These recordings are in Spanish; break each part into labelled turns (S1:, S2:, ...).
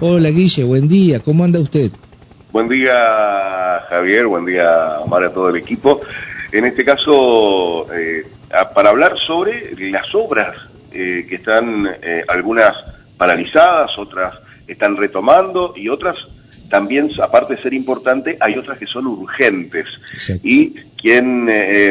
S1: Hola Guille, buen día, ¿cómo anda usted?
S2: Buen día Javier, buen día Omar a todo el equipo. En este caso, eh, para hablar sobre las obras eh, que están eh, algunas paralizadas, otras están retomando y otras también, aparte de ser importante, hay otras que son urgentes. Y quién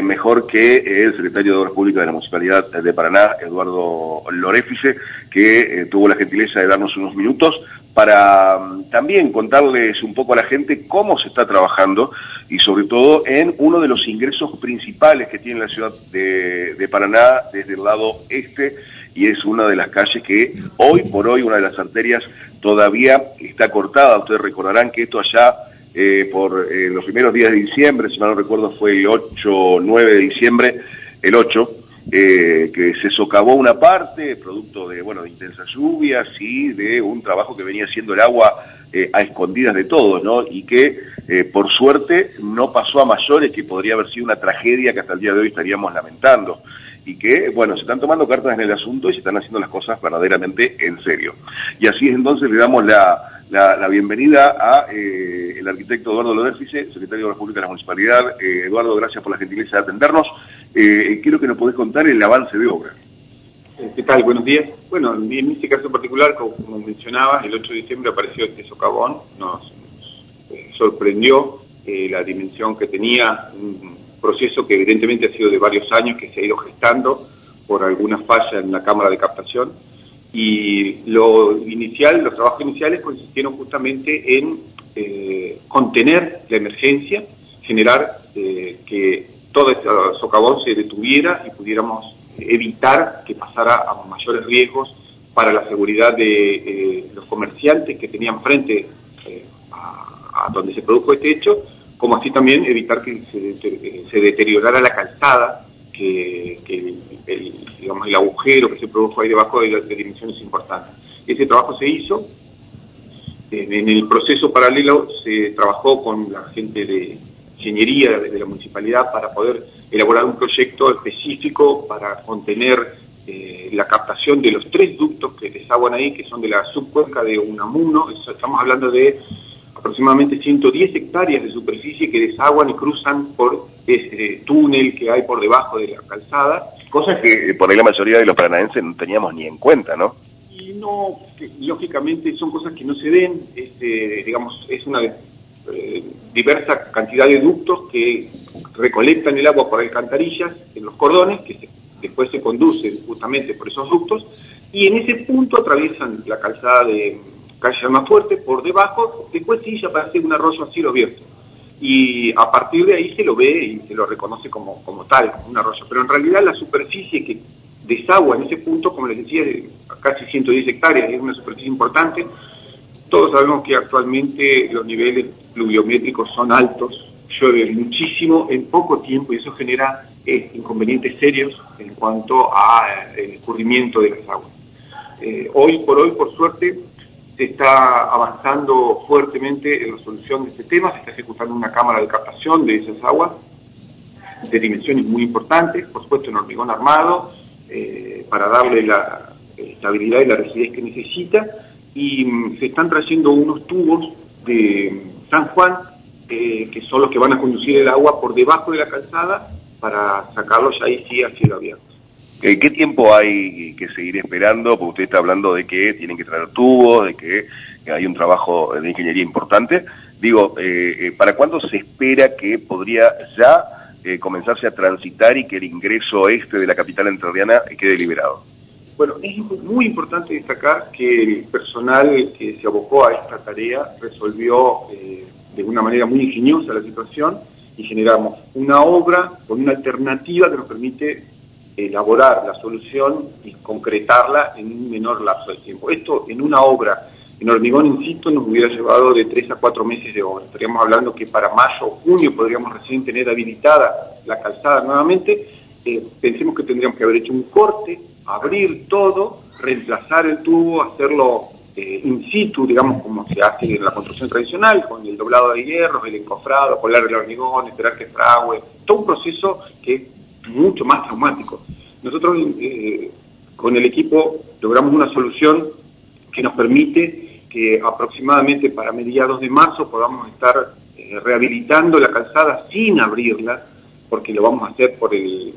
S2: mejor que el secretario de Obras Públicas de la Municipalidad de Paraná, Eduardo Lorefice, que tuvo la gentileza de darnos unos minutos para mm, también contarles un poco a la gente cómo se está trabajando y sobre todo en uno de los ingresos principales que tiene la ciudad de, Paraná desde el lado este y es una de las calles que hoy por hoy, una de las arterias todavía está cortada. Ustedes recordarán que esto allá eh, por eh, los primeros días de diciembre, si mal no recuerdo fue el 8 o 9 de diciembre, el 8, eh, que se socavó una parte, producto de, bueno, de intensas lluvias y de un trabajo que venía haciendo el agua eh, a escondidas de todos, ¿no? Y que, eh, por suerte, no pasó a mayores, que podría haber sido una tragedia que hasta el día de hoy estaríamos lamentando. Y que, bueno, se están tomando cartas en el asunto y se están haciendo las cosas verdaderamente en serio. Y así es entonces le damos la, la, bienvenida a el arquitecto Eduardo Loderfice, secretario de la República de la Municipalidad. Eduardo, gracias por la gentileza de atendernos. Eh, quiero que nos podés contar el avance de obra.
S3: Eh, ¿Qué tal? Buenos días. Bueno, en este caso en particular, como, mencionaba, el 8 de diciembre apareció este socavón, nos, eh, sorprendió la dimensión que tenía, un proceso que evidentemente ha sido de varios años, que se ha ido gestando por alguna falla en la cámara de captación. Y lo inicial, los trabajos iniciales consistieron justamente en contener la emergencia, generar que todo este socavón se detuviera y pudiéramos evitar que pasara a mayores riesgos para la seguridad de eh, los comerciantes que tenían frente eh, a, donde se produjo este hecho, como así también evitar que se, deteriorara la calzada, que, el, agujero que se produjo ahí debajo de, de dimensiones importantes. Ese trabajo se hizo. En el proceso paralelo se trabajó con la gente de, ingeniería desde la municipalidad para poder elaborar un proyecto específico para contener eh, la captación de los tres ductos que desaguan ahí, que son de la subcuenca de Unamuno, estamos hablando de aproximadamente 110 hectáreas de superficie que desaguan y cruzan por ese túnel que hay por debajo de la calzada.
S2: Cosas que eh, por ahí la mayoría de los paranaenses no teníamos ni en cuenta, ¿no?
S3: Y no, lógicamente son cosas que no se ven, este, digamos, es una eh, diversa cantidad de ductos que recolectan el agua por alcantarillas en los cordones, que después se conducen justamente por esos ductos, y en ese punto atraviesan la calzada de calle más fuerte por debajo, después sí ya aparece un arroyo a cielo abierto. Y a partir de ahí se lo ve y se lo reconoce como, como tal, como un arroyo. Pero en realidad la superficie que desagua en ese punto, como les decía, de casi 110 hectáreas, es una superficie importante, todos sabemos que actualmente los niveles pluviométricos son altos, llueve muchísimo en poco tiempo y eso genera eh, inconvenientes serios en cuanto al eh, escurrimiento de las aguas. Eh, hoy por hoy, por suerte, se está avanzando fuertemente en la solución de este tema, se está ejecutando una cámara de captación de esas aguas de dimensiones muy importantes, por supuesto en hormigón armado, para darle la estabilidad y la rigidez que necesita, y mm, se están trayendo unos tubos de San Juan, eh, que son los que van a conducir el agua por debajo de la calzada para sacarlos ahí sí a cielo abierto.
S2: ¿Qué tiempo hay que seguir esperando? Porque usted está hablando de que tienen que traer tubos, de que hay un trabajo de ingeniería importante. Digo, eh, eh, ¿para cuándo se espera que podría ya comenzarse a transitar y que el ingreso este de la capital entrerriana quede liberado?
S3: Bueno, es muy importante destacar que el personal que se abocó a esta tarea resolvió eh, de una manera muy ingeniosa la situación y generamos una obra con una alternativa que nos permite elaborar la solución y concretarla en un menor lapso de tiempo. Esto en una obra en hormigón, insisto, nos hubiera llevado de tres a cuatro meses de obra. Estaríamos hablando que para mayo o junio podríamos recién tener habilitada la calzada nuevamente. Eh, pensemos que tendríamos que haber hecho un corte abrir todo, reemplazar el tubo, hacerlo eh, in situ, digamos, como se hace en la construcción tradicional, con el doblado de hierro, el encofrado, colar el hormigón, esperar que frague, todo un proceso que es mucho más traumático. Nosotros eh, con el equipo logramos una solución que nos permite que aproximadamente para mediados de marzo podamos estar eh, rehabilitando la calzada sin abrirla, porque lo vamos a hacer por el,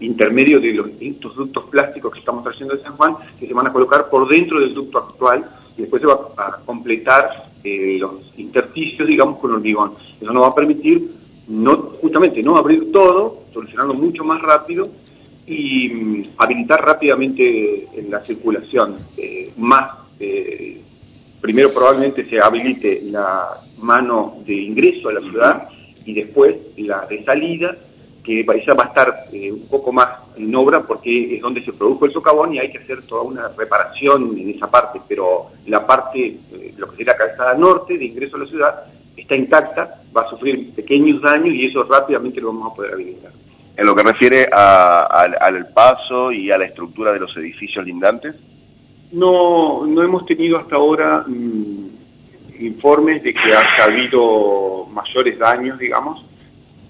S3: intermedio de los distintos ductos plásticos que estamos trayendo de San Juan, que se van a colocar por dentro del ducto actual y después se va a completar eh, los intersticios, digamos, con hormigón. Eso nos va a permitir no, justamente no abrir todo, solucionarlo mucho más rápido y mm, habilitar rápidamente la circulación. Eh, más, eh, primero probablemente se habilite la mano de ingreso a la ciudad y después la de salida, que esa va a estar eh, un poco más en obra porque es donde se produjo el socavón y hay que hacer toda una reparación en esa parte, pero la parte, lo que sería calzada norte de ingreso a la ciudad, está intacta, va a sufrir pequeños daños y eso rápidamente lo vamos a poder habilitar.
S2: En lo que refiere al paso y a la estructura de los edificios lindantes.
S3: No, no hemos tenido hasta ahora mm, informes de que haya habido mayores daños, digamos.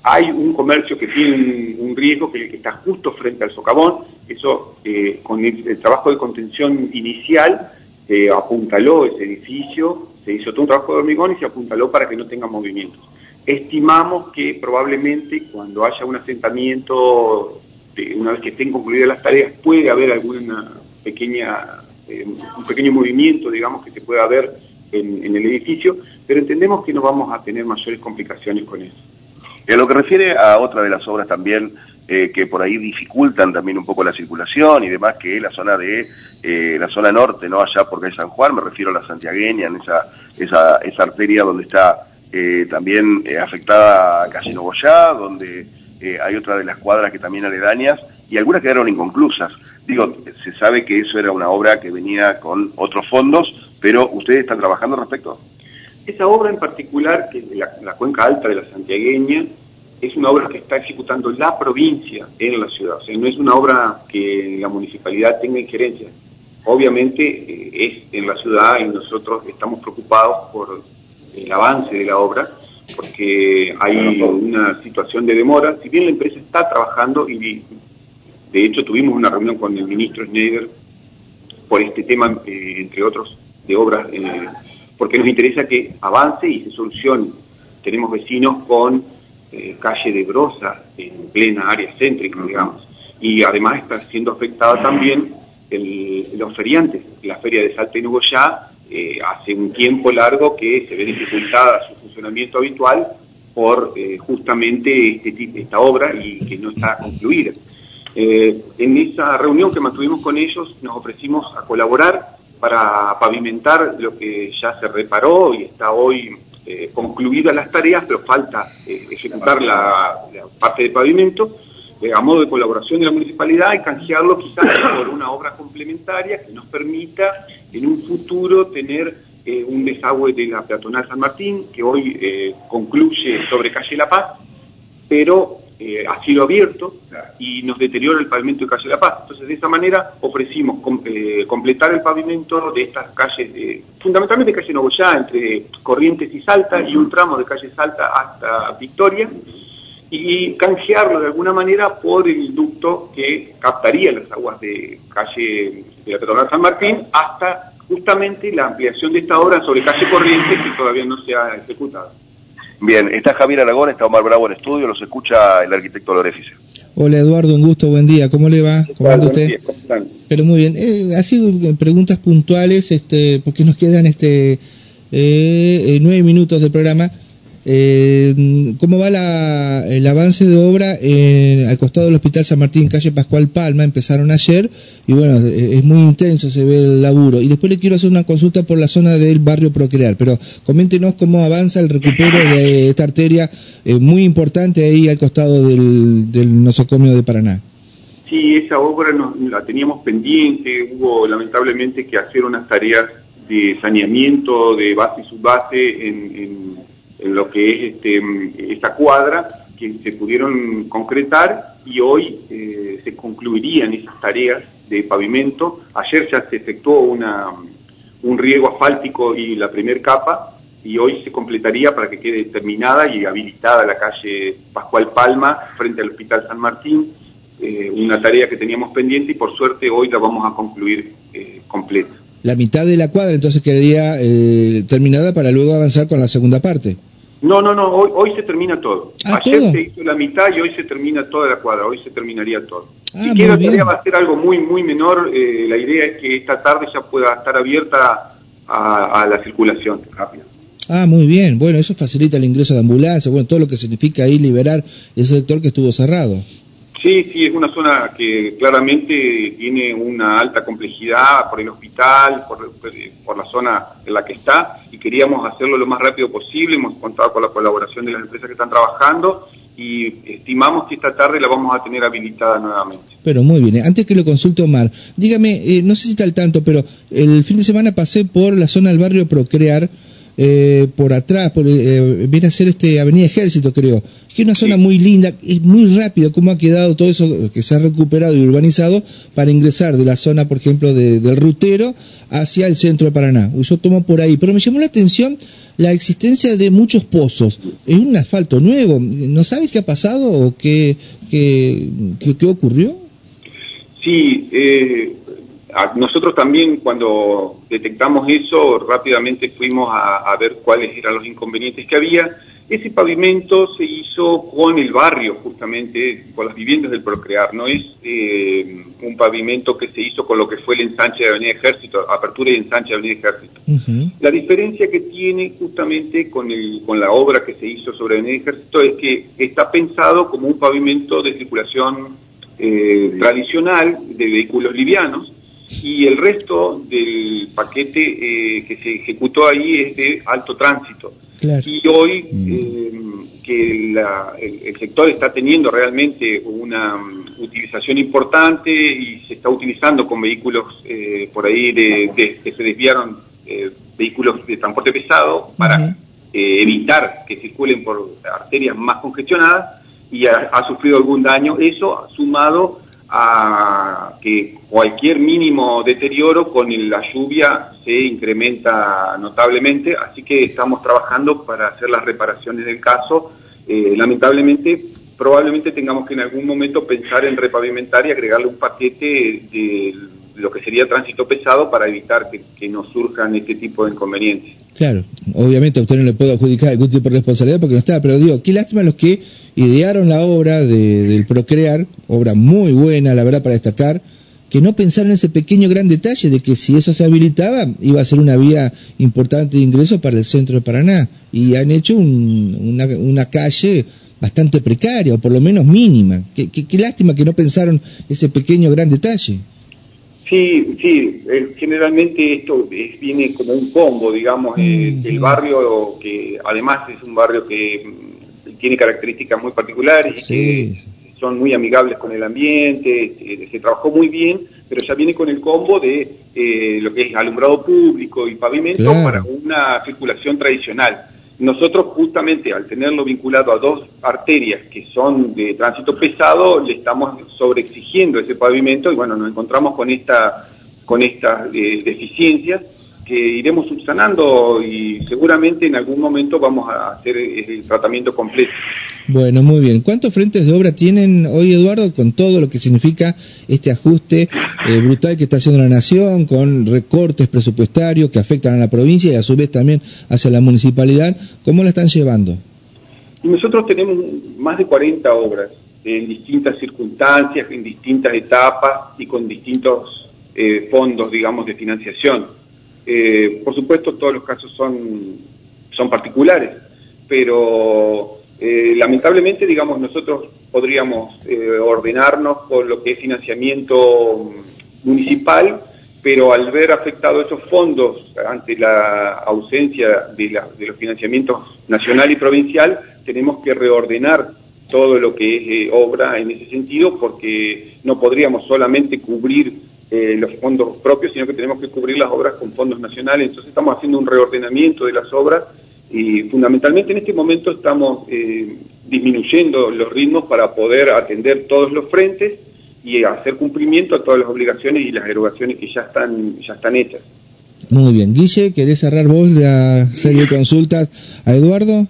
S3: Hay un comercio que tiene un, riesgo que, que, está justo frente al socavón. Eso, eh, con el, trabajo de contención inicial, eh, apuntaló ese edificio, se hizo todo un trabajo de hormigón y se apuntaló para que no tenga movimientos. Estimamos que probablemente cuando haya un asentamiento, de, una vez que estén concluidas las tareas, puede haber alguna pequeña, eh, un pequeño movimiento, digamos, que se pueda ver en, el edificio, pero entendemos que no vamos a tener mayores complicaciones con eso.
S2: En lo que refiere a otra de las obras también eh, que por ahí dificultan también un poco la circulación y demás, que es la zona de eh, la zona norte, no allá porque es San Juan, me refiero a la santiagueña, en esa, esa, esa arteria donde está eh, también eh, afectada Calle Nogoyá, donde hay otra de las cuadras que también aledañas, y algunas quedaron inconclusas. Digo, se sabe que eso era una obra que venía con otros fondos, pero ¿ustedes están trabajando al respecto?
S3: Esa obra en particular, que es la, la cuenca alta de la santiagueña, es una obra que está ejecutando la provincia en la ciudad, o sea, no es una obra que la municipalidad tenga injerencia, obviamente eh, es en la ciudad y nosotros estamos preocupados por el avance de la obra porque hay una situación de demora. Si bien la empresa está trabajando y de hecho tuvimos una reunión con el ministro Schneider por este tema, eh, entre otros, de obras, eh, porque nos interesa que avance y se solucione. Tenemos vecinos con calle de Brosa en plena área céntrica, digamos, y además está siendo afectada también los feriantes. La feria de Salta y Nugoyá eh, hace un tiempo largo que se ve dificultada su funcionamiento habitual por eh, justamente este, esta obra y que no está concluida. Eh, en esa reunión que mantuvimos con ellos nos ofrecimos a colaborar para pavimentar lo que ya se reparó y está hoy eh, concluidas las tareas, pero falta ejecutar la, parte de pavimento eh, a modo de colaboración de la municipalidad y canjearlo quizás por una obra complementaria que nos permita en un futuro tener eh, un desagüe de la peatonal San Martín, que hoy eh, concluye sobre calle La Paz, pero ha sido abierto y nos deteriora el pavimento de calle La Paz. Entonces, de esa manera ofrecimos completar el pavimento de estas calles, fundamentalmente calle Nogoyá, entre Corrientes y Salta, y un tramo de calle Salta hasta Victoria, y canjearlo de alguna manera por el ducto que captaría las aguas de calle de la Peatonal San Martín hasta justamente la ampliación de esta obra sobre calle Corriente que todavía no se ha ejecutado.
S2: Bien, está Javier Aragón, está Omar Bravo en estudio, los escucha el arquitecto Lorefice.
S1: Hola Eduardo, un gusto, buen día, ¿cómo le va? ¿Cómo anda usted? Pero muy bien, eh, así preguntas puntuales, este, porque nos quedan este eh, eh nueve minutos de programa. Eh, ¿Cómo va el avance de obra en, al costado del Hospital San Martín, calle Pascual Palma? Empezaron ayer y bueno, es muy intenso, se ve el laburo. Y después le quiero hacer una consulta por la zona del barrio Procrear, pero coméntenos cómo avanza el recupero de esta arteria eh, muy importante ahí al costado del, nosocomio de Paraná.
S3: Sí, esa obra la teníamos pendiente, hubo lamentablemente que hacer unas tareas de saneamiento de base y subbase en en lo que es este, esta cuadra que se pudieron concretar y hoy eh, se concluirían esas tareas de pavimento. Ayer ya se efectuó una, un riego asfáltico y la primer capa y hoy se completaría para que quede terminada y habilitada la calle Pascual Palma frente al Hospital San Martín, eh, una tarea que teníamos pendiente y por suerte hoy la vamos a concluir eh, completa.
S1: La mitad de la cuadra entonces quedaría eh, terminada para luego avanzar con la segunda parte.
S3: No, no, no, hoy, hoy se termina todo. Ah, Ayer se hizo la mitad y hoy se termina toda la cuadra, hoy se terminaría todo. Ah, si quiero todavía va a ser algo muy, muy menor, eh, la idea es que esta tarde ya pueda estar abierta a, la circulación rápida.
S1: Ah, muy bien. Bueno, eso facilita el ingreso de ambulancia, bueno, todo lo que significa ahí liberar ese sector que estuvo cerrado.
S3: Sí, sí, es una zona que claramente tiene una alta complejidad por el hospital, por, la zona en la que está, y queríamos hacerlo lo más rápido posible. Hemos contado con la colaboración de las empresas que están trabajando y estimamos que esta tarde la vamos a tener habilitada nuevamente.
S1: Pero muy bien, antes que lo consulte Omar, dígame, eh, no sé si está al tanto, pero el fin de semana pasé por la zona del barrio Procrear eh, por atrás, por, eh, viene a ser este Avenida Ejército, creo. Que es una zona muy linda, es muy rápido cómo ha quedado todo eso que se ha recuperado y urbanizado para ingresar de la zona, por ejemplo, del rutero hacia el centro de Paraná. Yo tomo por ahí, pero me llamó la atención la existencia de muchos pozos. Es un asfalto nuevo. ¿No sabes qué ha pasado o qué, qué, qué, ocurrió?
S3: Sí, eh, nosotros también cuando detectamos eso, rápidamente fuimos a, ver cuáles eran los inconvenientes que había. Ese pavimento se hizo con el barrio, justamente, con las viviendas del Procrear. No es eh, un pavimento que se hizo con lo que fue el ensanche de Avenida Ejército, apertura y ensanche de Avenida Ejército. La diferencia que tiene justamente con, el, con la obra que se hizo sobre Avenida Ejército es que está pensado como un pavimento de circulación eh, tradicional de vehículos livianos, y el resto del paquete eh, que se ejecutó ahí es de alto tránsito. Y hoy mm. eh, que el, sector está teniendo realmente una mm, utilización importante y se está utilizando con vehículos eh, por ahí de, que se desviaron vehículos de transporte pesado para evitar que circulen por arterias más congestionadas y ha, ha sufrido algún daño. Eso sumado a que cualquier mínimo deterioro con la lluvia se incrementa notablemente, así que estamos trabajando para hacer las reparaciones del caso. Eh, lamentablemente, probablemente tengamos que en algún momento pensar en repavimentar y agregarle un paquete de lo que sería tránsito pesado para evitar que, que nos surjan este tipo de inconvenientes.
S1: Claro, obviamente a usted no le puedo adjudicar algún tipo de responsabilidad porque no está, pero digo, qué lástima los que idearon la obra de, del Procrear, obra muy buena, la verdad, para destacar, que no pensaron en ese pequeño gran detalle de que si eso se habilitaba iba a ser una vía importante de ingreso para el centro de Paraná y han hecho una, una, calle bastante precaria o por lo menos mínima. Qué, qué lástima que no pensaron ese pequeño gran detalle.
S3: Sí, sí, eh, generalmente esto viene como un combo, digamos, eh, el barrio que además es un barrio que mm, tiene características muy particulares y que son muy amigables con el ambiente, eh, se trabajó muy bien, pero ya viene con el combo de lo que es alumbrado público y pavimento para una circulación tradicional. Nosotros justamente al tenerlo vinculado a dos arterias que son de tránsito pesado, le estamos sobreexigiendo ese pavimento y bueno, nos encontramos con esta con estas eh, deficiencias que iremos subsanando y seguramente en algún momento vamos a hacer el tratamiento completo.
S1: Bueno, muy bien. ¿Cuántos frentes de obra tienen hoy, Eduardo, con todo lo que significa este ajuste eh, brutal que está haciendo la Nación, con recortes presupuestarios que afectan a la provincia y a su vez también hacia la municipalidad? ¿Cómo la están llevando?
S3: Nosotros tenemos más de 40 obras en distintas circunstancias, en distintas etapas y con distintos eh, fondos, digamos, de financiación. Eh, por supuesto, todos los casos son, son particulares, pero eh, lamentablemente, digamos, nosotros podríamos eh, ordenarnos con lo que es financiamiento municipal, pero al ver afectados esos fondos ante la ausencia de, de los financiamientos nacional y provincial, tenemos que reordenar todo lo que es obra en ese sentido, porque no podríamos solamente cubrir eh, los fondos propios, sino que tenemos que cubrir las obras con fondos nacionales. Entonces estamos haciendo un reordenamiento de las obras y fundamentalmente en este momento estamos eh, disminuyendo los ritmos para poder atender todos los frentes y hacer cumplimiento a todas las obligaciones y las erogaciones que ya están, ya están hechas.
S1: Muy bien. Guille, ¿querés cerrar vos la serie de consultas a Eduardo?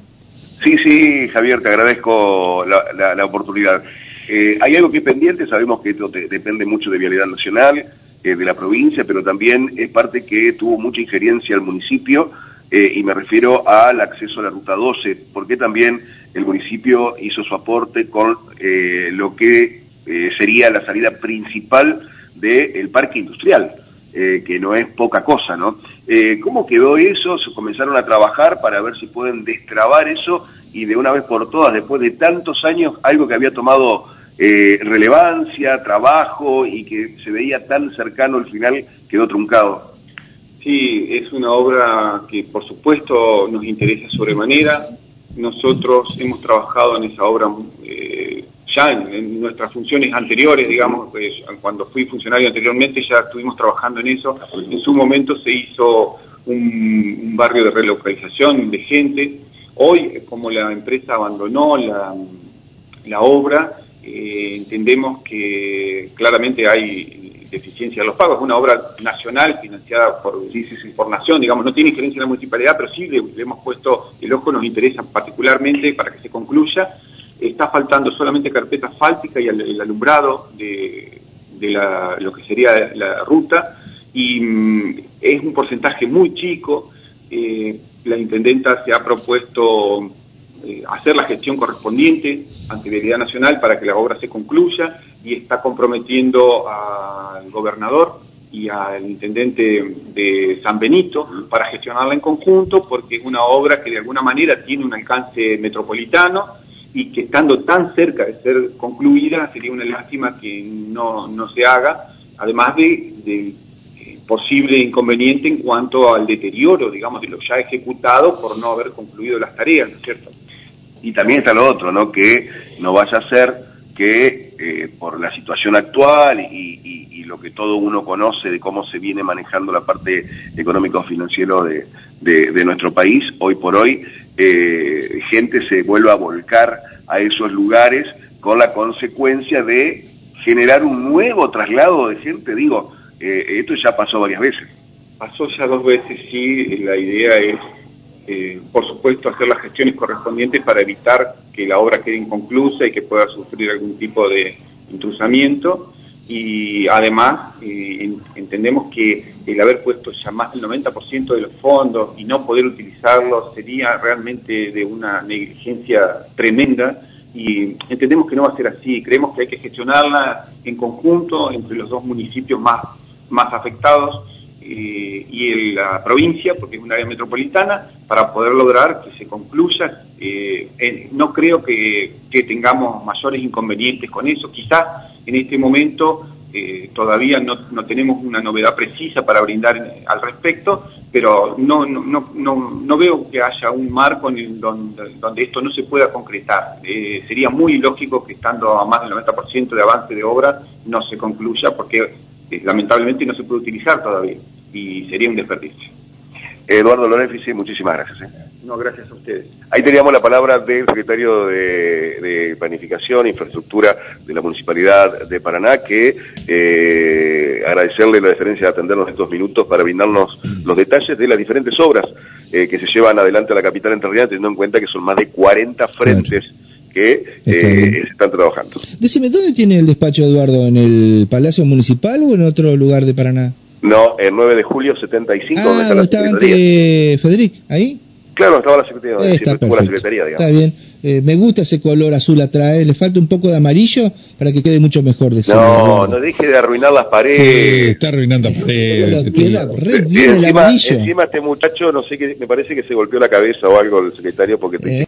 S2: Sí, sí, Javier, te agradezco la, la oportunidad. Eh, hay algo que es pendiente, sabemos que esto depende mucho de Vialidad Nacional, de la provincia, pero también es parte que tuvo mucha injerencia al municipio, y me refiero al acceso a la Ruta 12, porque también el municipio hizo su aporte con lo que sería la salida principal del parque industrial. Eh, que no es poca cosa, ¿no? Eh, ¿Cómo quedó eso? Se comenzaron a trabajar para ver si pueden destrabar eso y de una vez por todas, después de tantos años, algo que había tomado eh, relevancia, trabajo y que se veía tan cercano al final, quedó truncado.
S3: Sí, es una obra que por supuesto nos interesa sobremanera. Nosotros hemos trabajado en esa obra ya en, nuestras funciones anteriores, digamos, pues, cuando fui funcionario anteriormente ya estuvimos trabajando en eso. En su momento se hizo un, barrio de relocalización de gente. Hoy, como la empresa abandonó la, obra, eh, entendemos que claramente hay deficiencia de los pagos. Es una obra nacional financiada por, por nación, digamos, no tiene injerencia en la municipalidad, pero sí le hemos puesto el ojo, nos interesa particularmente para que se concluya está faltando solamente carpeta asfáltica y el, alumbrado de, lo que sería la ruta y mm, es un porcentaje muy chico. Eh, la intendenta se ha propuesto eh, hacer la gestión correspondiente ante Vialidad Nacional para que la obra se concluya y está comprometiendo al gobernador y al intendente de San Benito para gestionarla en conjunto porque es una obra que de alguna manera tiene un alcance metropolitano y que estando tan cerca de ser concluida sería una lástima que no, se haga, además de, posible inconveniente en cuanto al deterioro, digamos, de lo ya ejecutado por no haber concluido las tareas, ¿no es cierto?
S2: Y también está lo otro, ¿no? Que no vaya a ser que eh, por la situación actual y, lo que todo uno conoce de cómo se viene manejando la parte económico-financiero de, de nuestro país, hoy por hoy, eh, gente se vuelva a volcar a esos lugares con la consecuencia de generar un nuevo traslado de gente. Digo, eh, esto ya pasó varias veces.
S3: Pasó ya dos veces, sí, la idea es, eh, por supuesto, hacer las gestiones correspondientes para evitar que la obra quede inconclusa y que pueda sufrir algún tipo de intrusamiento y además eh, entendemos que el haber puesto ya más del 90% de los fondos y no poder utilizarlos sería realmente de una negligencia tremenda. Y entendemos que no va a ser así, creemos que hay que gestionarla en conjunto entre los dos municipios más, más afectados eh, y la provincia, porque es un área metropolitana, para poder lograr que se concluya. Eh, no creo que, tengamos mayores inconvenientes con eso, quizás en este momento eh, todavía no, no, tenemos una novedad precisa para brindar al respecto, pero no, no, no, no veo que haya un marco en donde, donde, esto no se pueda concretar. Sería muy ilógico que estando a más del 90% de avance de obra no se concluya porque eh, lamentablemente no se puede utilizar todavía y sería un desperdicio.
S2: Eduardo Lorefici, muchísimas gracias. ¿eh?
S3: No, gracias a ustedes.
S2: Ahí teníamos la palabra del secretario de, Planificación e Infraestructura de la Municipalidad de Paraná, que eh, agradecerle la deferencia de atendernos estos minutos para brindarnos los detalles de las diferentes obras eh, que se llevan adelante a la capital enterrina, teniendo en cuenta que son más de 40 frentes. Que se están trabajando.
S1: Decime, ¿dónde tiene el despacho Eduardo? ¿En el Palacio Municipal o en otro lugar de Paraná?
S2: No, el 9 de julio 75,
S1: ah, está la estaba Federic, ahí.
S2: Claro, estaba la Secretaría,
S1: está la Secretaría, digamos. Está bien. Eh, me gusta ese color azul atrás, le falta un poco de amarillo para que quede mucho mejor de
S2: No, no deje de arruinar las paredes.
S4: Sí, está arruinando las paredes.
S1: Queda re bien
S2: encima,
S1: el amarillo.
S2: Encima este muchacho, no sé qué, me parece que se golpeó la cabeza o algo el secretario porque... Te... Eh.